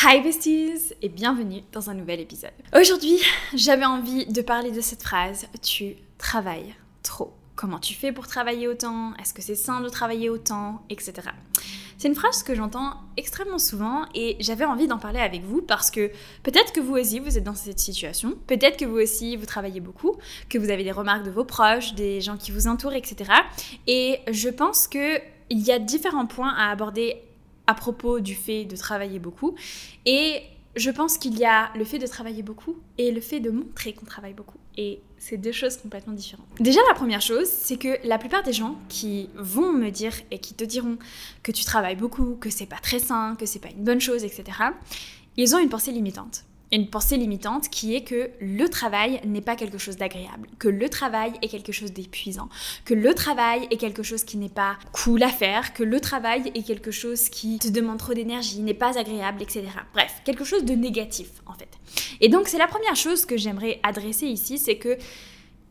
Hi besties et bienvenue dans un nouvel épisode. Aujourd'hui, j'avais envie de parler de cette phrase tu travailles trop. Comment tu fais pour travailler autant? Est-ce que c'est sain de travailler autant? Etc. C'est une phrase que j'entends extrêmement souvent et j'avais envie d'en parler avec vous parce que peut-être que vous aussi vous êtes dans cette situation, peut-être que vous aussi vous travaillez beaucoup, que vous avez des remarques de vos proches, des gens qui vous entourent, etc. Et je pense que il y a différents points à aborder à propos du fait de travailler beaucoup. Et je pense qu'il y a le fait de travailler beaucoup et le fait de montrer qu'on travaille beaucoup. Et c'est deux choses complètement différentes. Déjà, la première chose, c'est que la plupart des gens qui vont me dire et qui te diront que tu travailles beaucoup, que c'est pas très sain, que c'est pas une bonne chose, etc., ils ont une pensée limitante une pensée limitante qui est que le travail n'est pas quelque chose d'agréable, que le travail est quelque chose d'épuisant, que le travail est quelque chose qui n'est pas cool à faire, que le travail est quelque chose qui te demande trop d'énergie, n'est pas agréable, etc. Bref, quelque chose de négatif en fait. Et donc c'est la première chose que j'aimerais adresser ici, c'est que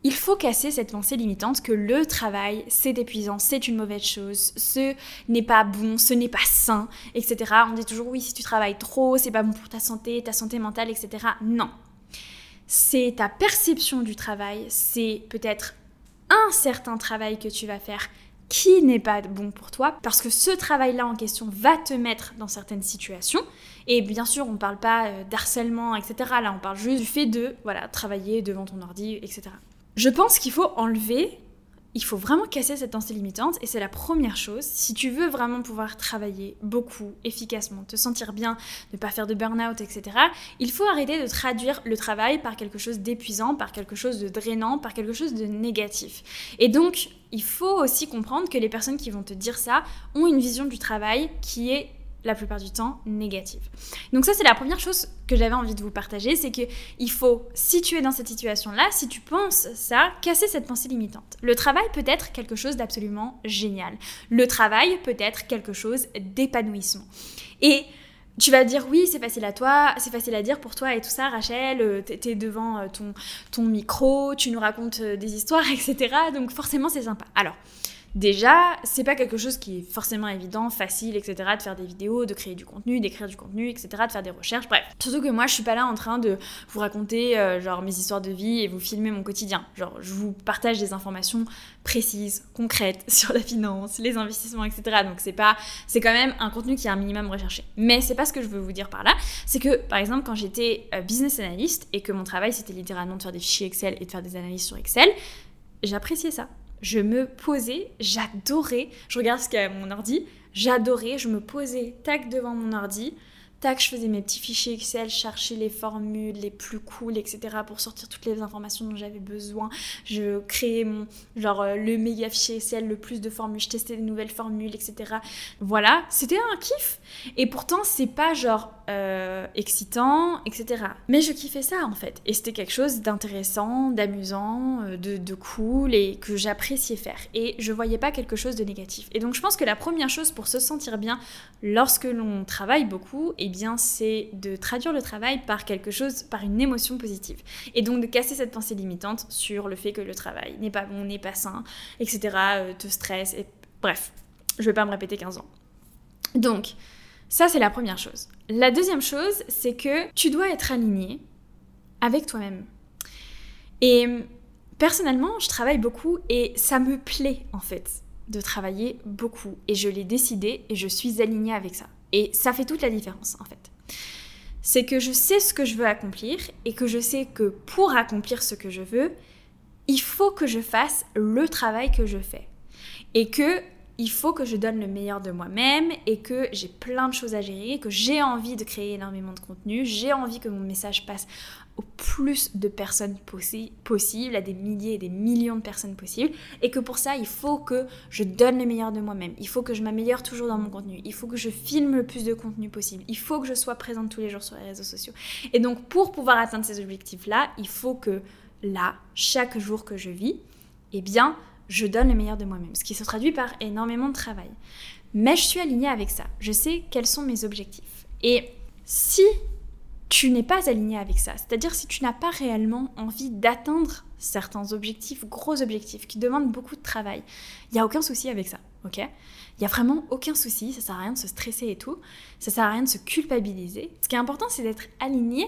il faut casser cette pensée limitante que le travail, c'est épuisant, c'est une mauvaise chose, ce n'est pas bon, ce n'est pas sain, etc. On dit toujours oui, si tu travailles trop, c'est pas bon pour ta santé, ta santé mentale, etc. Non. C'est ta perception du travail, c'est peut-être un certain travail que tu vas faire qui n'est pas bon pour toi, parce que ce travail-là en question va te mettre dans certaines situations. Et bien sûr, on ne parle pas euh, d'harcèlement, etc. Là, on parle juste du fait de voilà, travailler devant ton ordi, etc. Je pense qu'il faut enlever, il faut vraiment casser cette pensée limitante et c'est la première chose. Si tu veux vraiment pouvoir travailler beaucoup, efficacement, te sentir bien, ne pas faire de burn-out, etc., il faut arrêter de traduire le travail par quelque chose d'épuisant, par quelque chose de drainant, par quelque chose de négatif. Et donc, il faut aussi comprendre que les personnes qui vont te dire ça ont une vision du travail qui est la plupart du temps négative. Donc ça c'est la première chose que j'avais envie de vous partager, c'est que il faut si tu es dans cette situation-là, si tu penses ça, casser cette pensée limitante. Le travail peut être quelque chose d'absolument génial. Le travail peut être quelque chose d'épanouissement. Et tu vas dire oui, c'est facile à toi, c'est facile à dire pour toi et tout ça, Rachel, euh, t'es devant euh, ton, ton micro, tu nous racontes euh, des histoires, etc. Donc forcément c'est sympa. Alors, Déjà, c'est pas quelque chose qui est forcément évident, facile, etc. de faire des vidéos, de créer du contenu, d'écrire du contenu, etc. de faire des recherches, bref. Surtout que moi, je suis pas là en train de vous raconter euh, genre mes histoires de vie et vous filmer mon quotidien. Genre, je vous partage des informations précises, concrètes sur la finance, les investissements, etc. Donc c'est pas, c'est quand même un contenu qui est un minimum recherché. Mais c'est pas ce que je veux vous dire par là. C'est que, par exemple, quand j'étais euh, business analyst et que mon travail c'était littéralement de faire des fichiers Excel et de faire des analyses sur Excel, j'appréciais ça je me posais, j'adorais, je regarde ce qu'il y a mon ordi, j'adorais, je me posais tac devant mon ordi, tac, je faisais mes petits fichiers Excel, cherchais les formules les plus cool, etc. pour sortir toutes les informations dont j'avais besoin. Je créais mon, genre, euh, le méga fichier Excel, le plus de formules, je testais des nouvelles formules, etc. Voilà, c'était un kiff. Et pourtant, c'est pas genre euh, excitant, etc. Mais je kiffais ça en fait. Et c'était quelque chose d'intéressant, d'amusant, euh, de, cool et que j'appréciais faire. Et je voyais pas quelque chose de négatif. Et donc, je pense que la première chose pour se sentir bien lorsque l'on travaille beaucoup, eh bien, c'est de traduire le travail par quelque chose, par une émotion positive. Et donc de casser cette pensée limitante sur le fait que le travail n'est pas bon, n'est pas sain, etc., euh, te stresse, bref, je vais pas me répéter 15 ans. Donc, ça, c'est la première chose. La deuxième chose, c'est que tu dois être aligné avec toi-même. Et personnellement, je travaille beaucoup et ça me plaît en fait de travailler beaucoup. Et je l'ai décidé et je suis alignée avec ça. Et ça fait toute la différence en fait. C'est que je sais ce que je veux accomplir et que je sais que pour accomplir ce que je veux, il faut que je fasse le travail que je fais. Et que il faut que je donne le meilleur de moi-même et que j'ai plein de choses à gérer, que j'ai envie de créer énormément de contenu, j'ai envie que mon message passe au plus de personnes possibles, à des milliers et des millions de personnes possibles, et que pour ça, il faut que je donne le meilleur de moi-même, il faut que je m'améliore toujours dans mon contenu, il faut que je filme le plus de contenu possible, il faut que je sois présente tous les jours sur les réseaux sociaux. Et donc, pour pouvoir atteindre ces objectifs-là, il faut que là, chaque jour que je vis, eh bien, je donne le meilleur de moi-même, ce qui se traduit par énormément de travail. Mais je suis alignée avec ça. Je sais quels sont mes objectifs. Et si tu n'es pas aligné avec ça. C'est-à-dire si tu n'as pas réellement envie d'atteindre certains objectifs, gros objectifs, qui demandent beaucoup de travail, il n'y a aucun souci avec ça, ok? Il n'y a vraiment aucun souci, ça sert à rien de se stresser et tout, ça sert à rien de se culpabiliser. Ce qui est important, c'est d'être aligné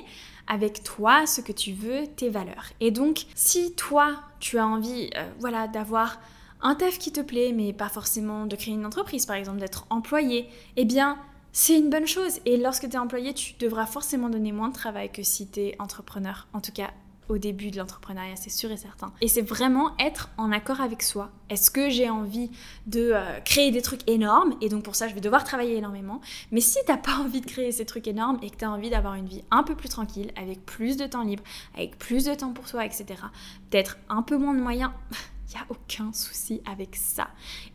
avec toi, ce que tu veux, tes valeurs. Et donc, si toi, tu as envie, euh, voilà, d'avoir un taf qui te plaît, mais pas forcément de créer une entreprise, par exemple, d'être employé, eh bien, c'est une bonne chose. Et lorsque tu es employé, tu devras forcément donner moins de travail que si tu es entrepreneur. En tout cas, au début de l'entrepreneuriat, c'est sûr et certain. Et c'est vraiment être en accord avec soi. Est-ce que j'ai envie de euh, créer des trucs énormes? Et donc pour ça, je vais devoir travailler énormément. Mais si t'as pas envie de créer ces trucs énormes et que tu as envie d'avoir une vie un peu plus tranquille, avec plus de temps libre, avec plus de temps pour toi, etc., peut-être un peu moins de moyens, il n'y a aucun souci avec ça.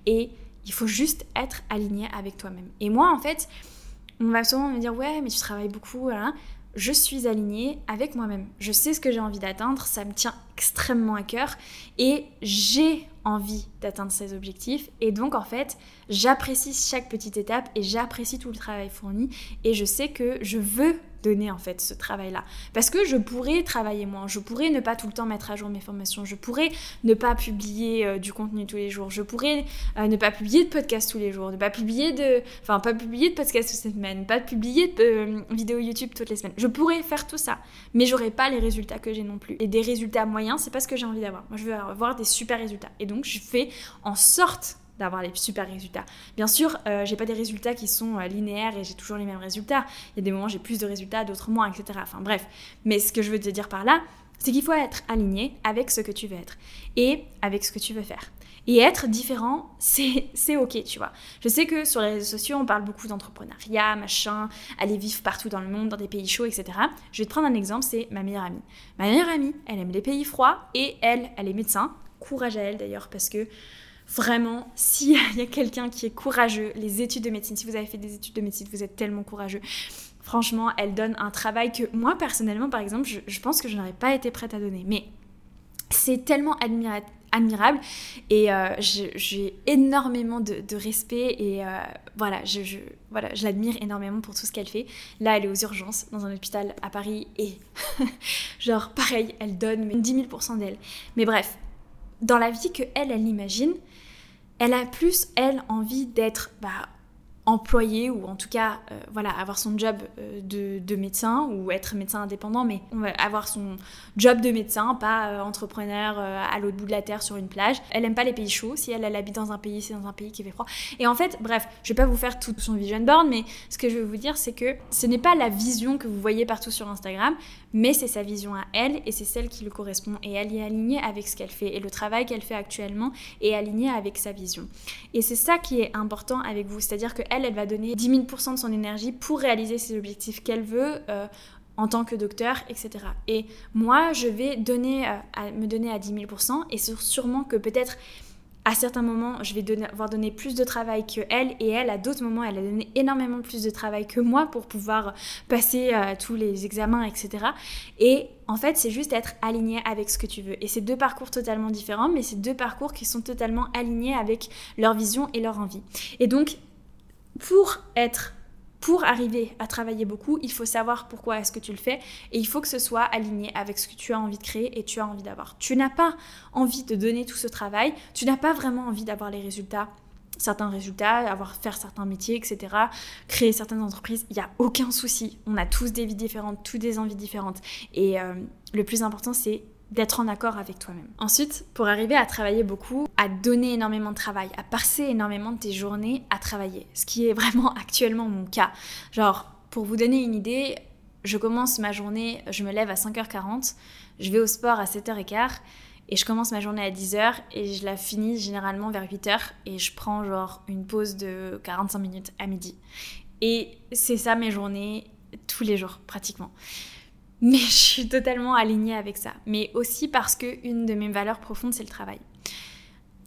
Et il faut juste être aligné avec toi-même. Et moi, en fait, on va souvent me dire ouais, mais tu travailles beaucoup. Je suis alignée avec moi-même. Je sais ce que j'ai envie d'atteindre. Ça me tient extrêmement à cœur et j'ai envie d'atteindre ces objectifs. Et donc, en fait, j'apprécie chaque petite étape et j'apprécie tout le travail fourni. Et je sais que je veux donner en fait ce travail-là. Parce que je pourrais travailler moins, je pourrais ne pas tout le temps mettre à jour mes formations, je pourrais ne pas publier euh, du contenu tous les jours, je pourrais euh, ne pas publier de podcast tous les jours, ne pas publier de... Enfin, pas publier de podcast toutes les semaines, pas publier de euh, vidéos YouTube toutes les semaines. Je pourrais faire tout ça, mais j'aurais pas les résultats que j'ai non plus. Et des résultats moyens, c'est pas ce que j'ai envie d'avoir. Moi, je veux avoir des super résultats. Et donc, je fais en sorte d'avoir les super résultats. Bien sûr, euh, j'ai pas des résultats qui sont euh, linéaires et j'ai toujours les mêmes résultats. Il y a des moments j'ai plus de résultats, d'autres moins, etc. Enfin bref. Mais ce que je veux te dire par là, c'est qu'il faut être aligné avec ce que tu veux être et avec ce que tu veux faire. Et être différent, c'est ok, tu vois. Je sais que sur les réseaux sociaux, on parle beaucoup d'entrepreneuriat, machin, aller vivre partout dans le monde, dans des pays chauds, etc. Je vais te prendre un exemple, c'est ma meilleure amie. Ma meilleure amie, elle aime les pays froids et elle, elle est médecin. Courage à elle d'ailleurs, parce que Vraiment, s'il y a quelqu'un qui est courageux, les études de médecine, si vous avez fait des études de médecine, vous êtes tellement courageux. Franchement, elle donne un travail que moi, personnellement, par exemple, je, pense que je n'aurais pas été prête à donner. Mais c'est tellement admirable et euh, j'ai énormément de, respect et euh, voilà, je, voilà, je l'admire énormément pour tout ce qu'elle fait. Là, elle est aux urgences dans un hôpital à Paris et genre pareil, elle donne 10 000% d'elle. Mais bref, dans la vie que elle, elle imagine, elle a plus, elle, envie d'être bah, employée ou en tout cas euh, voilà avoir son job euh, de, médecin ou être médecin indépendant mais avoir son job de médecin pas euh, entrepreneur à l'autre bout de la terre sur une plage. Elle aime pas les pays chauds. Si elle, elle habite dans un pays c'est dans un pays qui fait froid. Et en fait bref je vais pas vous faire tout son vision board mais ce que je veux vous dire c'est que ce n'est pas la vision que vous voyez partout sur Instagram mais c'est sa vision à elle et c'est celle qui lui correspond. Et elle est alignée avec ce qu'elle fait et le travail qu'elle fait actuellement est aligné avec sa vision. Et c'est ça qui est important avec vous, c'est-à-dire qu'elle, elle va donner 10 000% de son énergie pour réaliser ses objectifs qu'elle veut. Euh, en tant que docteur, etc. Et moi, je vais euh, me donner à 10 000% et sûrement que peut-être à certains moments, je vais donner, avoir donné plus de travail que elle, et elle, à d'autres moments, elle a donné énormément plus de travail que moi pour pouvoir passer euh, tous les examens, etc. Et en fait, c'est juste être aligné avec ce que tu veux. Et c'est deux parcours totalement différents, mais c'est deux parcours qui sont totalement alignés avec leur vision et leur envie. Et donc, pour être pour arriver à travailler beaucoup, il faut savoir pourquoi est-ce que tu le fais et il faut que ce soit aligné avec ce que tu as envie de créer et tu as envie d'avoir. Tu n'as pas envie de donner tout ce travail, tu n'as pas vraiment envie d'avoir les résultats certains résultats, avoir faire certains métiers, etc., créer certaines entreprises, il n'y a aucun souci. On a tous des vies différentes, tous des envies différentes. Et euh, le plus important, c'est d'être en accord avec toi-même. Ensuite, pour arriver à travailler beaucoup, à donner énormément de travail, à passer énormément de tes journées à travailler, ce qui est vraiment actuellement mon cas. Genre, pour vous donner une idée, je commence ma journée, je me lève à 5h40, je vais au sport à 7h15 et je commence ma journée à 10h et je la finis généralement vers 8h et je prends genre une pause de 45 minutes à midi. Et c'est ça mes journées tous les jours pratiquement. Mais je suis totalement alignée avec ça. Mais aussi parce que une de mes valeurs profondes, c'est le travail.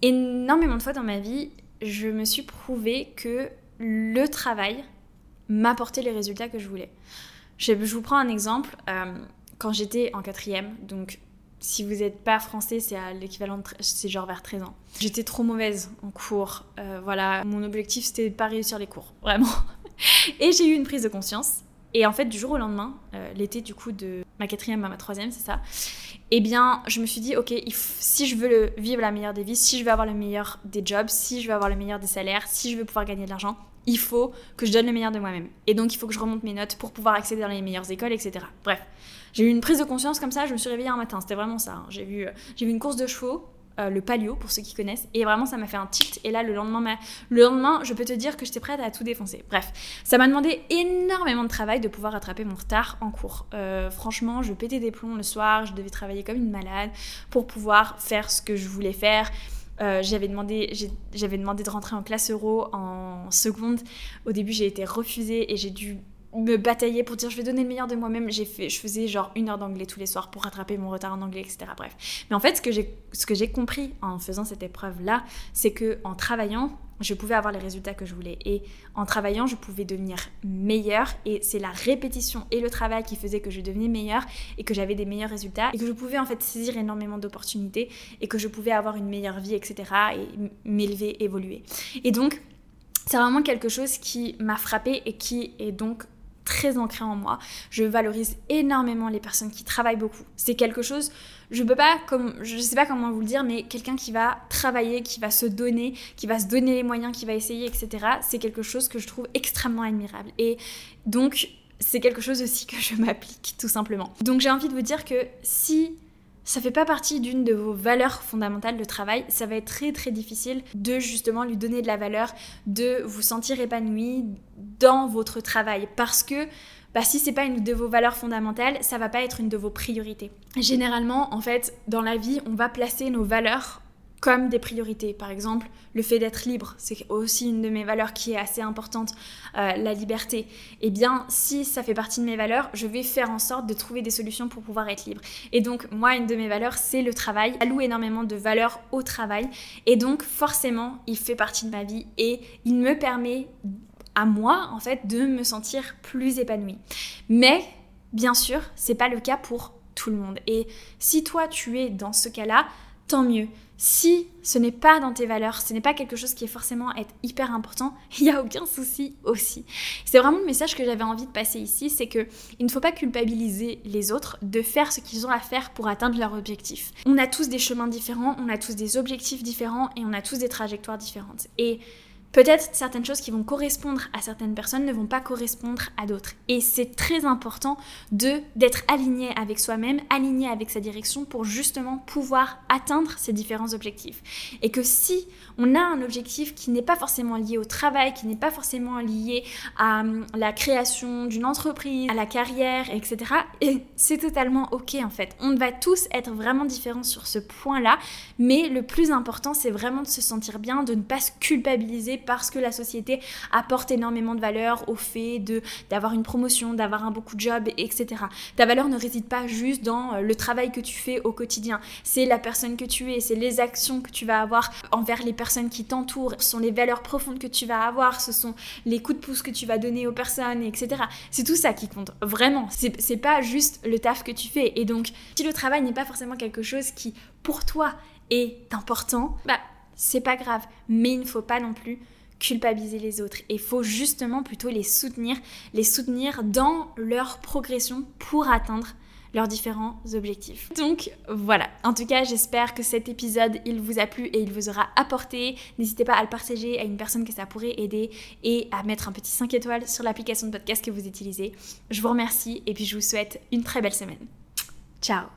Énormément de fois dans ma vie, je me suis prouvé que le travail m'apportait les résultats que je voulais. Je, vous prends un exemple. Euh, quand j'étais en quatrième, donc si vous n'êtes pas français, c'est à l'équivalent, c'est genre vers 13 ans. J'étais trop mauvaise en cours. Euh, voilà, mon objectif c'était de pas réussir les cours, vraiment. Et j'ai eu une prise de conscience Et en fait, du jour au lendemain, euh, l'été du coup de ma quatrième à ma troisième, c'est ça, eh bien, je me suis dit, ok, si je veux vivre la meilleure des vies, si je veux avoir le meilleur des jobs, si je veux avoir le meilleur des salaires, si je veux pouvoir gagner de l'argent, il faut que je donne le meilleur de moi-même. Et donc, il faut que je remonte mes notes pour pouvoir accéder dans les meilleures écoles, etc. Bref, j'ai eu une prise de conscience comme ça, je me suis réveillée un matin, c'était vraiment ça. Hein. J'ai vu, euh, j'ai vu une course de chevaux, euh, le palio pour ceux qui connaissent. Et vraiment, ça m'a fait un tilt. Et là, le lendemain, le lendemain, je peux te dire que j'étais prête à tout défoncer. Bref, ça m'a demandé énormément de travail de pouvoir rattraper mon retard en cours. Euh, franchement, je pétais des plombs le soir, je devais travailler comme une malade pour pouvoir faire ce que je voulais faire. Euh, j'avais demandé, j'avais demandé de rentrer en classe euro en seconde. Au début, j'ai été refusée et j'ai dû me batailler pour dire je vais donner le meilleur de moi-même. J'ai fait, je faisais genre une heure d'anglais tous les soirs pour rattraper mon retard en anglais, etc. Bref. Mais en fait, ce que j'ai, compris en faisant cette épreuve-là, c'est que en travaillant, je pouvais avoir les résultats que je voulais. Et en travaillant, je pouvais devenir meilleure. Et c'est la répétition et le travail qui faisait que je devenais meilleure et que j'avais des meilleurs résultats et que je pouvais en fait saisir énormément d'opportunités et que je pouvais avoir une meilleure vie, etc. et m'élever, évoluer. Et donc, c'est vraiment quelque chose qui m'a frappée et qui est donc très ancré en moi. Je valorise énormément les personnes qui travaillent beaucoup. C'est quelque chose, je peux pas, comme, je sais pas comment vous le dire, mais quelqu'un qui va travailler, qui va se donner, qui va se donner les moyens, qui va essayer, etc. C'est quelque chose que je trouve extrêmement admirable. Et donc, c'est quelque chose aussi que je m'applique tout simplement. Donc j'ai envie de vous dire que si ça fait pas partie d'une de vos valeurs fondamentales de travail, ça va être très très difficile de justement lui donner de la valeur, de vous sentir épanoui dans votre travail parce que bah, si c'est pas une de vos valeurs fondamentales, ça va pas être une de vos priorités. Généralement, en fait, dans la vie, on va placer nos valeurs comme des priorités. Par exemple, le fait d'être libre, c'est aussi une de mes valeurs qui est assez importante, euh, la liberté. Eh bien, si ça fait partie de mes valeurs, je vais faire en sorte de trouver des solutions pour pouvoir être libre. Et donc, moi, une de mes valeurs, c'est le travail. J'alloue énormément de valeur au travail. Et donc, forcément, il fait partie de ma vie et il me permet à moi, en fait, de me sentir plus épanouie. Mais, bien sûr, c'est pas le cas pour tout le monde. Et si toi, tu es dans ce cas-là, tant mieux. Si ce n'est pas dans tes valeurs, ce n'est pas quelque chose qui est forcément être hyper important, il n'y a aucun souci aussi. C'est vraiment le message que j'avais envie de passer ici, c'est que il ne faut pas culpabiliser les autres de faire ce qu'ils ont à faire pour atteindre leur objectif. On a tous des chemins différents, on a tous des objectifs différents et on a tous des trajectoires différentes. Et Peut-être certaines choses qui vont correspondre à certaines personnes ne vont pas correspondre à d'autres. Et c'est très important de d'être aligné avec soi-même, aligné avec sa direction pour justement pouvoir atteindre ces différents objectifs. Et que si on a un objectif qui n'est pas forcément lié au travail, qui n'est pas forcément lié à hum, la création d'une entreprise, à la carrière, etc., c'est totalement ok en fait. On va tous être vraiment différents sur ce point-là, mais le plus important c'est vraiment de se sentir bien, de ne pas se culpabiliser parce que la société apporte énormément de valeur au fait de d'avoir une promotion, d'avoir un beaucoup de job, etc. Ta valeur ne réside pas juste dans euh, le travail que tu fais au quotidien. C'est la personne que tu es, c'est les actions que tu vas avoir envers les personnes qui t'entourent, ce sont les valeurs profondes que tu vas avoir, ce sont les coups de pouce que tu vas donner aux personnes, etc. C'est tout ça qui compte, vraiment. C'est pas juste le taf que tu fais. Et donc, si le travail n'est pas forcément quelque chose qui, pour toi, est important, bah, c'est pas grave. Mais il ne faut pas non plus culpabiliser les autres. Il faut justement plutôt les soutenir, les soutenir dans leur progression pour atteindre leurs différents objectifs. Donc voilà, en tout cas j'espère que cet épisode il vous a plu et il vous aura apporté. N'hésitez pas à le partager à une personne que ça pourrait aider et à mettre un petit 5 étoiles sur l'application de podcast que vous utilisez. Je vous remercie et puis je vous souhaite une très belle semaine. Ciao